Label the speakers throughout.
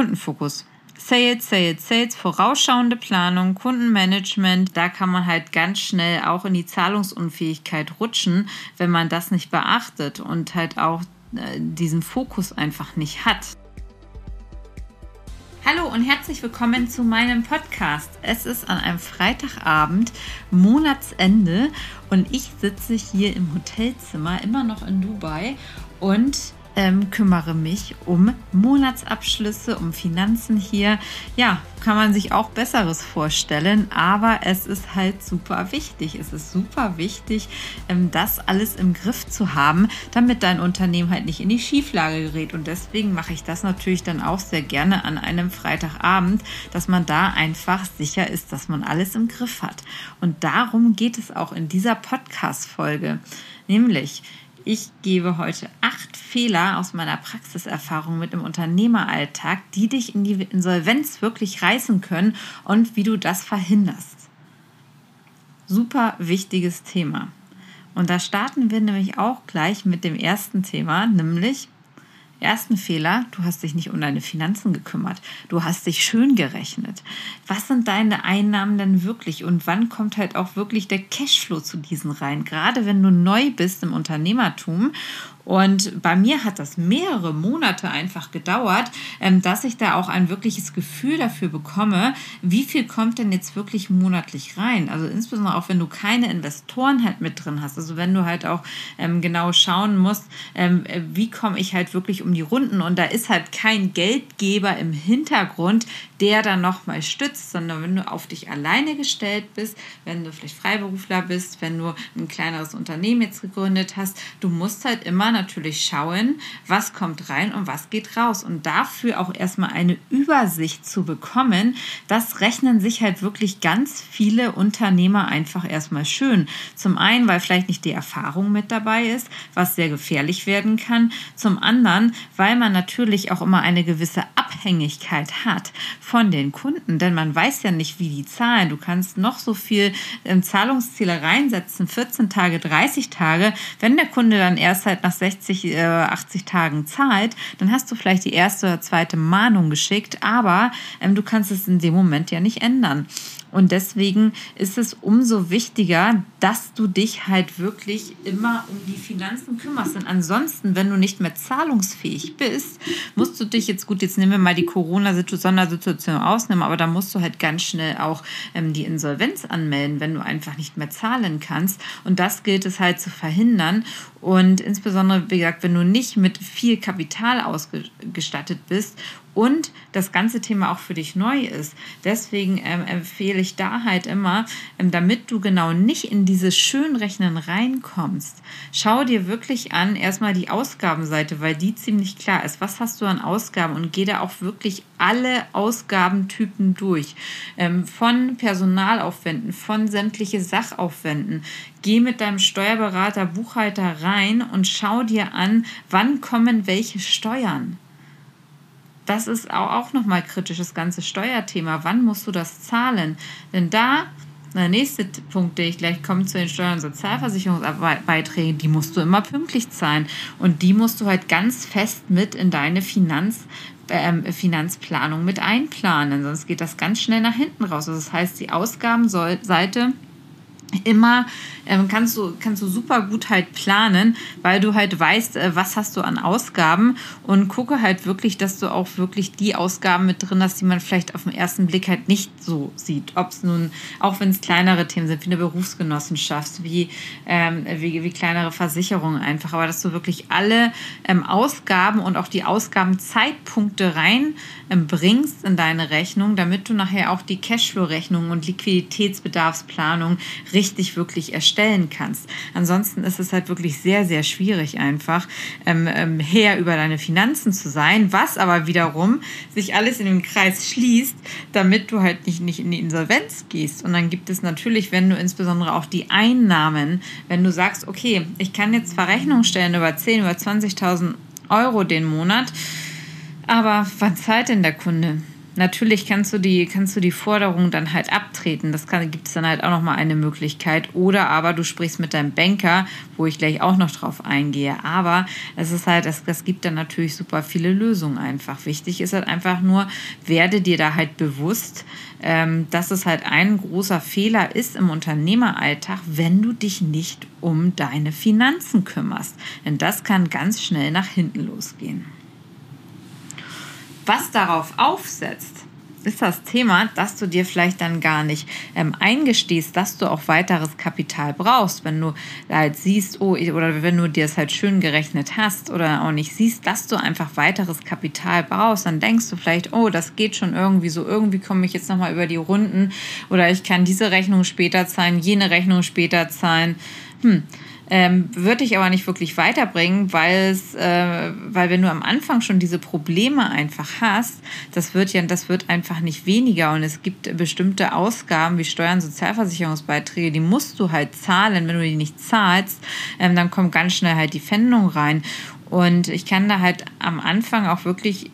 Speaker 1: Kundenfokus. Sales, Sales, Sales, vorausschauende Planung, Kundenmanagement, da kann man halt ganz schnell auch in die Zahlungsunfähigkeit rutschen, wenn man das nicht beachtet und halt auch äh, diesen Fokus einfach nicht hat. Hallo und herzlich willkommen zu meinem Podcast. Es ist an einem Freitagabend, Monatsende und ich sitze hier im Hotelzimmer, immer noch in Dubai und ähm, kümmere mich um Monatsabschlüsse, um Finanzen hier. Ja, kann man sich auch Besseres vorstellen, aber es ist halt super wichtig. Es ist super wichtig, ähm, das alles im Griff zu haben, damit dein Unternehmen halt nicht in die Schieflage gerät. Und deswegen mache ich das natürlich dann auch sehr gerne an einem Freitagabend, dass man da einfach sicher ist, dass man alles im Griff hat. Und darum geht es auch in dieser Podcast-Folge. Nämlich, ich gebe heute acht Fehler aus meiner Praxiserfahrung mit dem Unternehmeralltag, die dich in die Insolvenz wirklich reißen können und wie du das verhinderst. Super wichtiges Thema. Und da starten wir nämlich auch gleich mit dem ersten Thema, nämlich Ersten Fehler, du hast dich nicht um deine Finanzen gekümmert. Du hast dich schön gerechnet. Was sind deine Einnahmen denn wirklich und wann kommt halt auch wirklich der Cashflow zu diesen rein? Gerade wenn du neu bist im Unternehmertum und bei mir hat das mehrere Monate einfach gedauert, ähm, dass ich da auch ein wirkliches Gefühl dafür bekomme, wie viel kommt denn jetzt wirklich monatlich rein. Also insbesondere auch, wenn du keine Investoren halt mit drin hast. Also wenn du halt auch ähm, genau schauen musst, ähm, wie komme ich halt wirklich um die Runden. Und da ist halt kein Geldgeber im Hintergrund, der dann nochmal stützt, sondern wenn du auf dich alleine gestellt bist, wenn du vielleicht Freiberufler bist, wenn du ein kleineres Unternehmen jetzt gegründet hast, du musst halt immer natürlich schauen, was kommt rein und was geht raus. Und dafür auch erstmal eine Übersicht zu bekommen, das rechnen sich halt wirklich ganz viele Unternehmer einfach erstmal schön. Zum einen, weil vielleicht nicht die Erfahrung mit dabei ist, was sehr gefährlich werden kann. Zum anderen, weil man natürlich auch immer eine gewisse Abhängigkeit hat von den Kunden, denn man weiß ja nicht, wie die zahlen. Du kannst noch so viel ähm, Zahlungsziele reinsetzen, 14 Tage, 30 Tage. Wenn der Kunde dann erst halt nach 60, äh, 80 Tagen zahlt, dann hast du vielleicht die erste oder zweite Mahnung geschickt, aber ähm, du kannst es in dem Moment ja nicht ändern. Und deswegen ist es umso wichtiger, dass du dich halt wirklich immer um die Finanzen kümmerst. Denn ansonsten, wenn du nicht mehr zahlungsfähig bist, musst du dich jetzt gut, jetzt nehmen wir mal die Corona-Sondersituation ausnehmen, aber da musst du halt ganz schnell auch ähm, die Insolvenz anmelden, wenn du einfach nicht mehr zahlen kannst. Und das gilt es halt zu verhindern. Und insbesondere, wie gesagt, wenn du nicht mit viel Kapital ausgestattet bist und das ganze Thema auch für dich neu ist. Deswegen ähm, empfehle ich da halt immer, ähm, damit du genau nicht in dieses Schönrechnen reinkommst, schau dir wirklich an erstmal die Ausgabenseite, weil die ziemlich klar ist. Was hast du an Ausgaben und geh da auch wirklich alle Ausgabentypen durch. Ähm, von Personalaufwänden, von sämtliche Sachaufwänden. Geh mit deinem Steuerberater, Buchhalter rein und schau dir an, wann kommen welche Steuern das ist auch nochmal kritisch, das ganze Steuerthema. Wann musst du das zahlen? Denn da, der nächste Punkt, der ich gleich komme zu den Steuern- und Sozialversicherungsbeiträgen, die musst du immer pünktlich zahlen. Und die musst du halt ganz fest mit in deine Finanz, ähm, Finanzplanung mit einplanen. Sonst geht das ganz schnell nach hinten raus. Also das heißt, die Ausgabenseite immer ähm, kannst du kannst du super gut halt planen, weil du halt weißt, äh, was hast du an Ausgaben und gucke halt wirklich, dass du auch wirklich die Ausgaben mit drin hast, die man vielleicht auf den ersten Blick halt nicht so sieht. Ob es nun, auch wenn es kleinere Themen sind, wie eine Berufsgenossenschaft, wie, ähm, wie, wie kleinere Versicherungen einfach, aber dass du wirklich alle ähm, Ausgaben und auch die Ausgabenzeitpunkte rein ähm, bringst in deine Rechnung, damit du nachher auch die Cashflow-Rechnung und Liquiditätsbedarfsplanung richtig wirklich erstellen kannst. Ansonsten ist es halt wirklich sehr, sehr schwierig einfach, ähm, ähm, her über deine Finanzen zu sein, was aber wiederum sich alles in den Kreis schließt, damit du halt nicht, nicht in die Insolvenz gehst. Und dann gibt es natürlich, wenn du insbesondere auch die Einnahmen, wenn du sagst, okay, ich kann jetzt Verrechnungen stellen über 10, über 20.000 Euro den Monat, aber wann zahlt denn der Kunde? Natürlich kannst du die, kannst du die Forderung dann halt abtreten. Das gibt es dann halt auch nochmal eine Möglichkeit. Oder aber du sprichst mit deinem Banker, wo ich gleich auch noch drauf eingehe. Aber es ist halt, es, es gibt dann natürlich super viele Lösungen einfach. Wichtig ist halt einfach nur, werde dir da halt bewusst, ähm, dass es halt ein großer Fehler ist im Unternehmeralltag, wenn du dich nicht um deine Finanzen kümmerst. Denn das kann ganz schnell nach hinten losgehen. Was darauf aufsetzt, ist das Thema, dass du dir vielleicht dann gar nicht ähm, eingestehst, dass du auch weiteres Kapital brauchst, wenn du halt siehst, oh, oder wenn du dir es halt schön gerechnet hast oder auch nicht siehst, dass du einfach weiteres Kapital brauchst, dann denkst du vielleicht, oh, das geht schon irgendwie so, irgendwie komme ich jetzt nochmal über die Runden oder ich kann diese Rechnung später zahlen, jene Rechnung später zahlen. Hm, ähm, würde ich aber nicht wirklich weiterbringen, weil es, äh, weil wenn du am Anfang schon diese Probleme einfach hast, das wird ja, das wird einfach nicht weniger und es gibt bestimmte Ausgaben wie Steuern, Sozialversicherungsbeiträge, die musst du halt zahlen. Wenn du die nicht zahlst, ähm, dann kommt ganz schnell halt die Pfändung rein. Und ich kann da halt am Anfang auch wirklich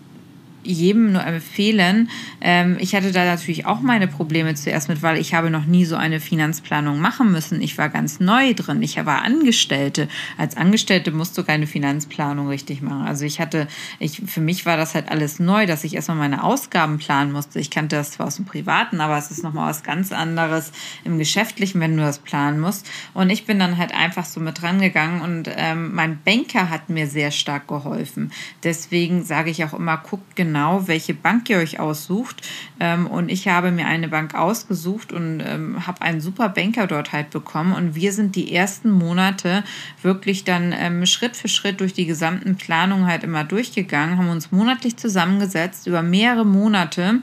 Speaker 1: jedem nur empfehlen. Ähm, ich hatte da natürlich auch meine Probleme zuerst mit, weil ich habe noch nie so eine Finanzplanung machen müssen. Ich war ganz neu drin. Ich war Angestellte. Als Angestellte musst du keine Finanzplanung richtig machen. Also ich hatte, ich, für mich war das halt alles neu, dass ich erstmal meine Ausgaben planen musste. Ich kannte das zwar aus dem Privaten, aber es ist nochmal was ganz anderes im Geschäftlichen, wenn du das planen musst. Und ich bin dann halt einfach so mit dran gegangen und ähm, mein Banker hat mir sehr stark geholfen. Deswegen sage ich auch immer, guckt genau genau, welche Bank ihr euch aussucht. Ähm, und ich habe mir eine Bank ausgesucht und ähm, habe einen super Banker dort halt bekommen. Und wir sind die ersten Monate wirklich dann ähm, Schritt für Schritt durch die gesamten Planungen halt immer durchgegangen, haben uns monatlich zusammengesetzt über mehrere Monate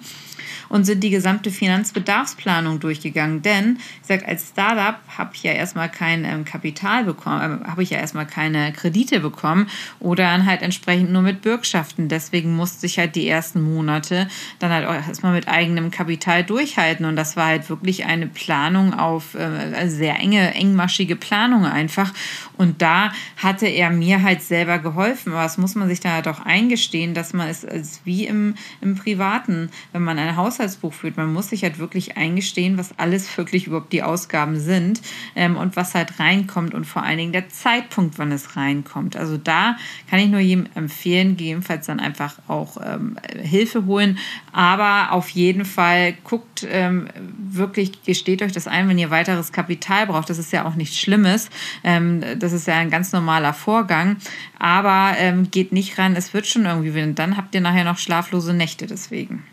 Speaker 1: und sind die gesamte Finanzbedarfsplanung durchgegangen. Denn, ich sage, als Startup habe ich ja erstmal kein ähm, Kapital bekommen, äh, habe ich ja erstmal keine Kredite bekommen oder dann halt entsprechend nur mit Bürgschaften. Deswegen musste ich halt die ersten Monate dann halt auch erstmal mit eigenem Kapital durchhalten. Und das war halt wirklich eine Planung auf äh, sehr enge, engmaschige Planung einfach. Und da hatte er mir halt selber geholfen. Aber das muss man sich da halt auch eingestehen, dass man es ist wie im, im Privaten, wenn man ein Haushalt Haushaltsbuch führt. Man muss sich halt wirklich eingestehen, was alles wirklich überhaupt die Ausgaben sind ähm, und was halt reinkommt und vor allen Dingen der Zeitpunkt, wann es reinkommt. Also da kann ich nur jedem empfehlen, gegebenenfalls dann einfach auch ähm, Hilfe holen. Aber auf jeden Fall guckt ähm, wirklich, gesteht euch das ein, wenn ihr weiteres Kapital braucht. Das ist ja auch nichts Schlimmes. Ähm, das ist ja ein ganz normaler Vorgang. Aber ähm, geht nicht ran, es wird schon irgendwie, dann habt ihr nachher noch schlaflose Nächte deswegen.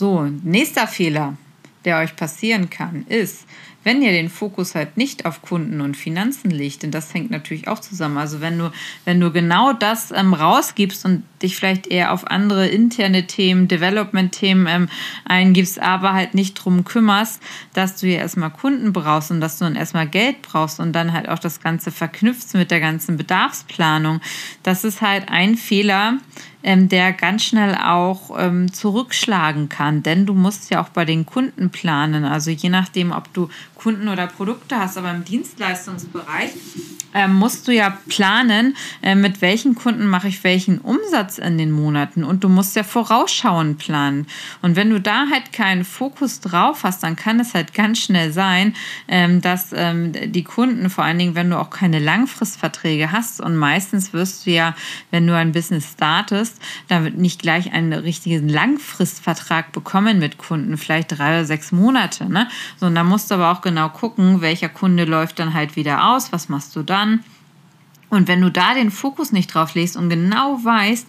Speaker 1: So, nächster Fehler, der euch passieren kann, ist, wenn ihr den Fokus halt nicht auf Kunden und Finanzen legt, denn das hängt natürlich auch zusammen. Also wenn du, wenn du genau das ähm, rausgibst und dich vielleicht eher auf andere interne Themen, Development-Themen ähm, eingibst, aber halt nicht drum kümmerst, dass du ja erstmal Kunden brauchst und dass du dann erstmal Geld brauchst und dann halt auch das Ganze verknüpfst mit der ganzen Bedarfsplanung. Das ist halt ein Fehler, der ganz schnell auch ähm, zurückschlagen kann. Denn du musst ja auch bei den Kunden planen. Also je nachdem, ob du Kunden oder Produkte hast, aber im Dienstleistungsbereich ähm, musst du ja planen, äh, mit welchen Kunden mache ich welchen Umsatz in den Monaten. Und du musst ja vorausschauend planen. Und wenn du da halt keinen Fokus drauf hast, dann kann es halt ganz schnell sein, ähm, dass ähm, die Kunden, vor allen Dingen, wenn du auch keine Langfristverträge hast, und meistens wirst du ja, wenn du ein Business startest, damit nicht gleich einen richtigen Langfristvertrag bekommen mit Kunden, vielleicht drei oder sechs Monate. Ne? So, und da musst du aber auch genau gucken, welcher Kunde läuft dann halt wieder aus, was machst du dann. Und wenn du da den Fokus nicht drauf legst und genau weißt,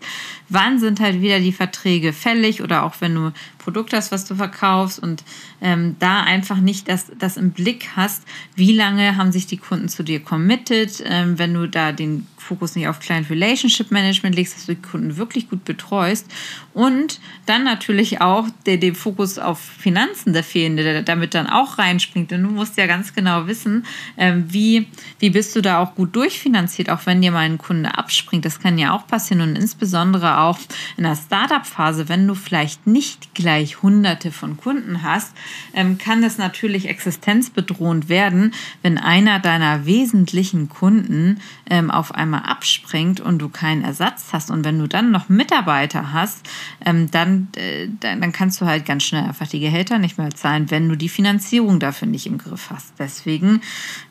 Speaker 1: wann sind halt wieder die Verträge fällig oder auch wenn du Produkt hast, was du verkaufst und ähm, da einfach nicht das, das im Blick hast, wie lange haben sich die Kunden zu dir committed, ähm, wenn du da den Fokus nicht auf Client Relationship Management legst, dass du die Kunden wirklich gut betreust und dann natürlich auch der, den Fokus auf Finanzen, der fehlende, der damit dann auch reinspringt. Denn du musst ja ganz genau wissen, ähm, wie, wie bist du da auch gut durchfinanziert, auch wenn dir mal ein Kunde abspringt, das kann ja auch passieren und insbesondere auch in der Startup-Phase, wenn du vielleicht nicht gleich hunderte von Kunden hast, ähm, kann es natürlich existenzbedrohend werden, wenn einer deiner wesentlichen Kunden ähm, auf einmal abspringt und du keinen Ersatz hast und wenn du dann noch Mitarbeiter hast, ähm, dann, äh, dann, dann kannst du halt ganz schnell einfach die Gehälter nicht mehr zahlen, wenn du die Finanzierung dafür nicht im Griff hast. Deswegen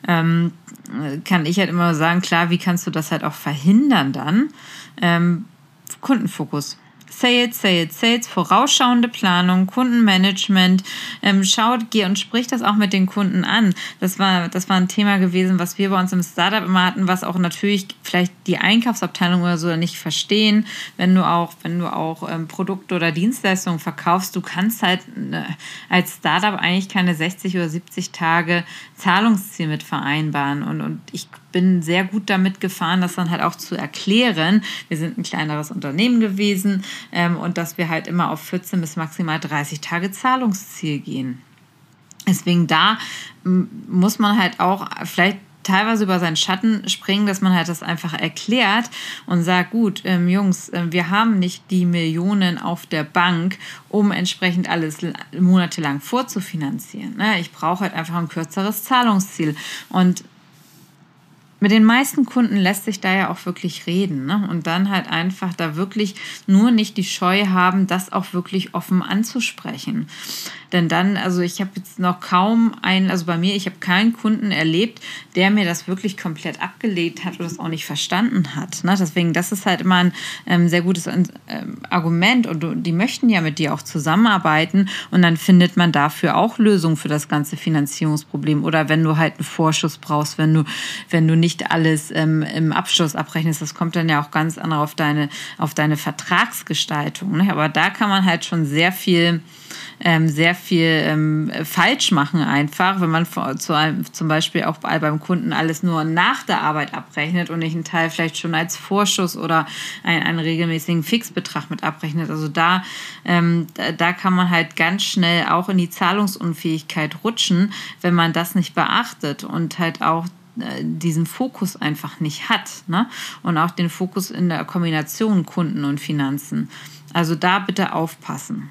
Speaker 1: kann ich halt immer sagen, klar, wie kannst du das halt auch verhindern dann? Kundenfokus. Sales, Sales, Sales, vorausschauende Planung, Kundenmanagement. Ähm, schaut, geh und sprich das auch mit den Kunden an. Das war, das war ein Thema gewesen, was wir bei uns im Startup immer hatten, was auch natürlich vielleicht die Einkaufsabteilung oder so nicht verstehen. Wenn du auch, wenn du auch ähm, Produkte oder Dienstleistungen verkaufst, du kannst halt äh, als Startup eigentlich keine 60 oder 70 Tage Zahlungsziel mit vereinbaren. Und, und ich bin sehr gut damit gefahren, das dann halt auch zu erklären. Wir sind ein kleineres Unternehmen gewesen ähm, und dass wir halt immer auf 14 bis maximal 30 Tage Zahlungsziel gehen. Deswegen da muss man halt auch vielleicht teilweise über seinen Schatten springen, dass man halt das einfach erklärt und sagt, gut, ähm, Jungs, äh, wir haben nicht die Millionen auf der Bank, um entsprechend alles monatelang vorzufinanzieren. Ne? Ich brauche halt einfach ein kürzeres Zahlungsziel. Und mit den meisten Kunden lässt sich da ja auch wirklich reden. Ne? Und dann halt einfach da wirklich nur nicht die Scheu haben, das auch wirklich offen anzusprechen. Denn dann, also ich habe jetzt noch kaum einen, also bei mir, ich habe keinen Kunden erlebt, der mir das wirklich komplett abgelegt hat oder das auch nicht verstanden hat. Ne? Deswegen, das ist halt immer ein ähm, sehr gutes ähm, Argument und du, die möchten ja mit dir auch zusammenarbeiten und dann findet man dafür auch Lösungen für das ganze Finanzierungsproblem. Oder wenn du halt einen Vorschuss brauchst, wenn du, wenn du nicht alles ähm, im Abschluss abrechnest, das kommt dann ja auch ganz anders auf deine, auf deine Vertragsgestaltung. Ne? Aber da kann man halt schon sehr viel ähm, sehr viel ähm, falsch machen einfach, wenn man zu einem, zum Beispiel auch beim Kunden alles nur nach der Arbeit abrechnet und nicht einen Teil vielleicht schon als Vorschuss oder einen, einen regelmäßigen Fixbetrag mit abrechnet. Also da, ähm, da kann man halt ganz schnell auch in die Zahlungsunfähigkeit rutschen, wenn man das nicht beachtet und halt auch diesen Fokus einfach nicht hat. Ne? Und auch den Fokus in der Kombination Kunden und Finanzen. Also da bitte aufpassen.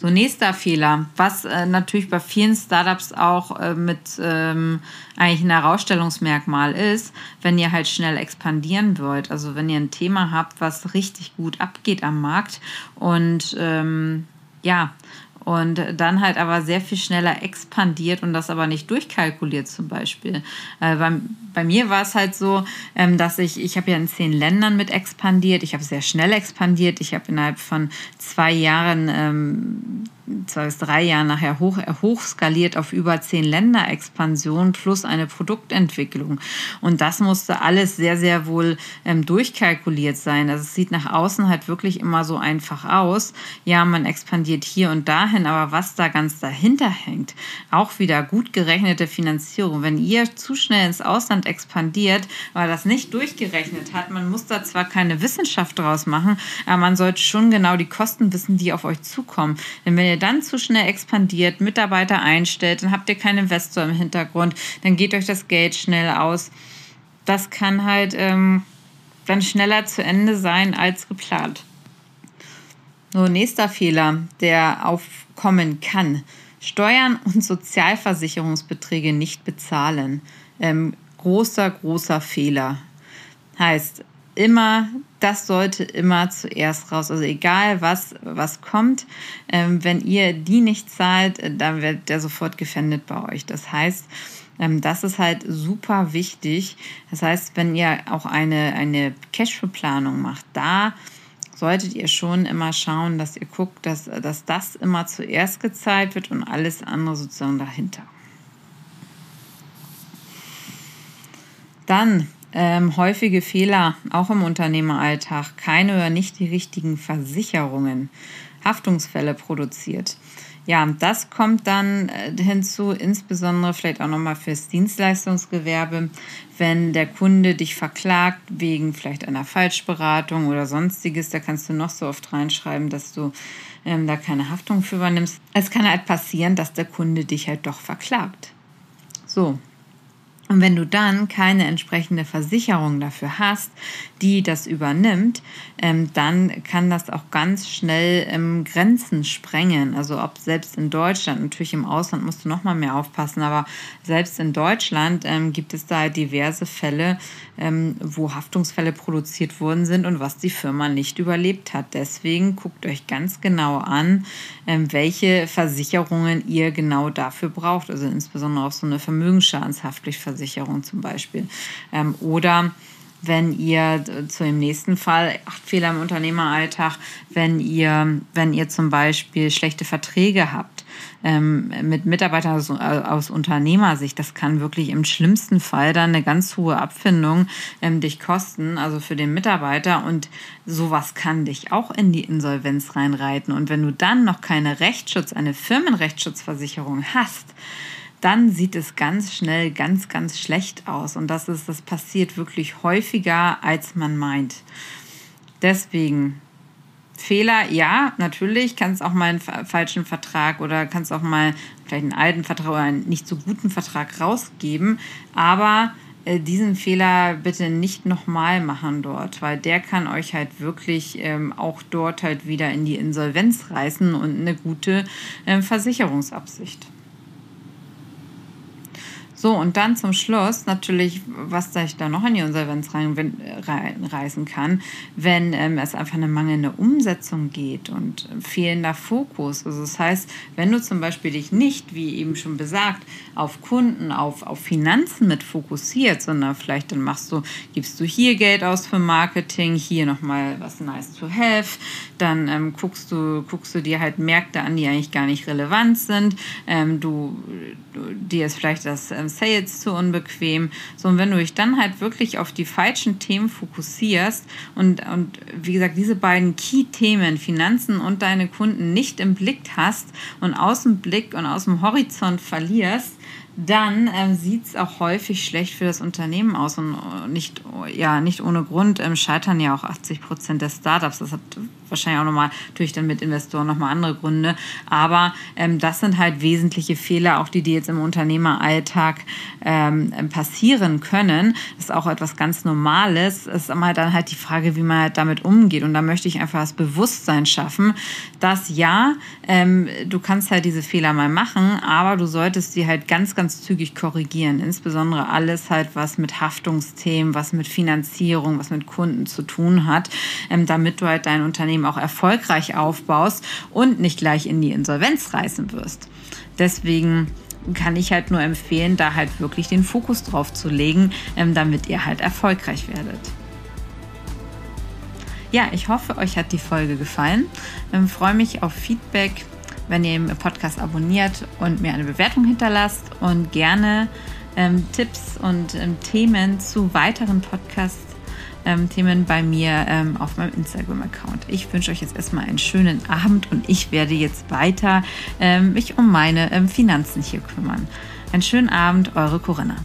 Speaker 1: So, nächster Fehler, was äh, natürlich bei vielen Startups auch äh, mit ähm, eigentlich ein Herausstellungsmerkmal ist, wenn ihr halt schnell expandieren wollt. Also wenn ihr ein Thema habt, was richtig gut abgeht am Markt und ähm, ja, und dann halt aber sehr viel schneller expandiert und das aber nicht durchkalkuliert zum Beispiel. Äh, bei, bei mir war es halt so, ähm, dass ich, ich habe ja in zehn Ländern mit expandiert, ich habe sehr schnell expandiert, ich habe innerhalb von zwei Jahren ähm, zwei bis drei Jahren nachher hoch, hochskaliert auf über zehn Länder Expansion plus eine Produktentwicklung. Und das musste alles sehr, sehr wohl ähm, durchkalkuliert sein. Also es sieht nach außen halt wirklich immer so einfach aus. Ja, man expandiert hier und dahin, aber was da ganz dahinter hängt, auch wieder gut gerechnete Finanzierung. Wenn ihr zu schnell ins Ausland expandiert, weil das nicht durchgerechnet hat, man muss da zwar keine Wissenschaft draus machen, aber man sollte schon genau die Kosten wissen, die auf euch zukommen. Denn wenn ihr dann zu schnell expandiert, Mitarbeiter einstellt, dann habt ihr keinen Investor im Hintergrund, dann geht euch das Geld schnell aus. Das kann halt ähm, dann schneller zu Ende sein als geplant. So, nächster Fehler, der aufkommen kann. Steuern und Sozialversicherungsbeträge nicht bezahlen. Ähm, großer, großer Fehler. Heißt, immer, das sollte immer zuerst raus. Also egal was, was kommt, ähm, wenn ihr die nicht zahlt, äh, dann wird der sofort gefändet bei euch. Das heißt, ähm, das ist halt super wichtig. Das heißt, wenn ihr auch eine, eine Cashflow-Planung macht, da solltet ihr schon immer schauen, dass ihr guckt, dass, dass das immer zuerst gezahlt wird und alles andere sozusagen dahinter. Dann ähm, häufige Fehler, auch im Unternehmeralltag, keine oder nicht die richtigen Versicherungen, Haftungsfälle produziert. Ja, das kommt dann äh, hinzu, insbesondere vielleicht auch nochmal fürs Dienstleistungsgewerbe, wenn der Kunde dich verklagt wegen vielleicht einer Falschberatung oder sonstiges, da kannst du noch so oft reinschreiben, dass du ähm, da keine Haftung für übernimmst. Es kann halt passieren, dass der Kunde dich halt doch verklagt. So, Und wenn du dann keine entsprechende Versicherung dafür hast, die das übernimmt, ähm, dann kann das auch ganz schnell ähm, Grenzen sprengen. Also ob selbst in Deutschland, natürlich im Ausland musst du noch mal mehr aufpassen, aber selbst in Deutschland ähm, gibt es da diverse Fälle, wo Haftungsfälle produziert worden sind und was die Firma nicht überlebt hat. Deswegen guckt euch ganz genau an, welche Versicherungen ihr genau dafür braucht. Also insbesondere auch so eine Vermögensschadenshaftpflichtversicherung Versicherung zum Beispiel. Ähm, oder wenn ihr zu dem nächsten Fall, acht Fehler im Unternehmeralltag, wenn ihr, wenn ihr zum Beispiel schlechte Verträge habt ähm, mit Mitarbeitern aus, aus Unternehmersicht, das kann wirklich im schlimmsten Fall dann eine ganz hohe Abfindung ähm, dich kosten, also für den Mitarbeiter und sowas kann dich auch in die Insolvenz reinreiten. Und wenn du dann noch keine Rechtsschutz, eine Firmenrechtsschutzversicherung hast, dann sieht es ganz schnell ganz, ganz schlecht aus. Und das ist, das passiert wirklich häufiger, als man meint. Deswegen Fehler, ja, natürlich, kannst auch mal einen falschen Vertrag oder kannst auch mal vielleicht einen alten Vertrag oder einen nicht so guten Vertrag rausgeben, aber äh, diesen Fehler bitte nicht nochmal machen dort, weil der kann euch halt wirklich ähm, auch dort halt wieder in die Insolvenz reißen und eine gute äh, Versicherungsabsicht. So, und dann zum Schluss natürlich, was ich da noch in die Insolvenz rein, reinreißen kann, wenn ähm, es einfach eine mangelnde Umsetzung geht und fehlender Fokus. Also das heißt, wenn du zum Beispiel dich nicht, wie eben schon besagt, auf Kunden, auf, auf Finanzen mit fokussiert, sondern vielleicht dann machst du, gibst du hier Geld aus für Marketing, hier nochmal was nice to have, dann ähm, guckst, du, guckst du dir halt Märkte an, die eigentlich gar nicht relevant sind. Ähm, du, du, dir ist vielleicht das ähm, Sales zu unbequem. So, und wenn du dich dann halt wirklich auf die falschen Themen fokussierst und, und wie gesagt, diese beiden Key-Themen, Finanzen und deine Kunden nicht im Blick hast und aus dem Blick und aus dem Horizont verlierst, dann ähm, sieht es auch häufig schlecht für das Unternehmen aus und nicht, ja, nicht ohne Grund ähm, scheitern ja auch 80 Prozent der Startups. Das hat wahrscheinlich auch nochmal, natürlich dann mit Investoren nochmal andere Gründe. Aber ähm, das sind halt wesentliche Fehler, auch die, die jetzt im Unternehmeralltag ähm, passieren können. Das ist auch etwas ganz Normales. Es ist immer dann halt die Frage, wie man halt damit umgeht. Und da möchte ich einfach das Bewusstsein schaffen, dass ja, ähm, du kannst halt diese Fehler mal machen, aber du solltest sie halt ganz, ganz zügig korrigieren. Insbesondere alles halt, was mit Haftungsthemen, was mit Finanzierung, was mit Kunden zu tun hat, ähm, damit du halt dein Unternehmen Unternehmen auch erfolgreich aufbaust und nicht gleich in die Insolvenz reißen wirst. Deswegen kann ich halt nur empfehlen, da halt wirklich den Fokus drauf zu legen, ähm, damit ihr halt erfolgreich werdet. Ja, ich hoffe, euch hat die Folge gefallen. Ich ähm, freue mich auf Feedback, wenn ihr den Podcast abonniert und mir eine Bewertung hinterlasst und gerne ähm, Tipps und ähm, Themen zu weiteren Podcasts ähm, bei mir ähm, auf meinem Instagram-Account. Ich wünsche euch jetzt erstmal einen schönen Abend und ich werde jetzt weiter ähm, mich um meine ähm, Finanzen hier kümmern. Einen schönen Abend, eure Corinna.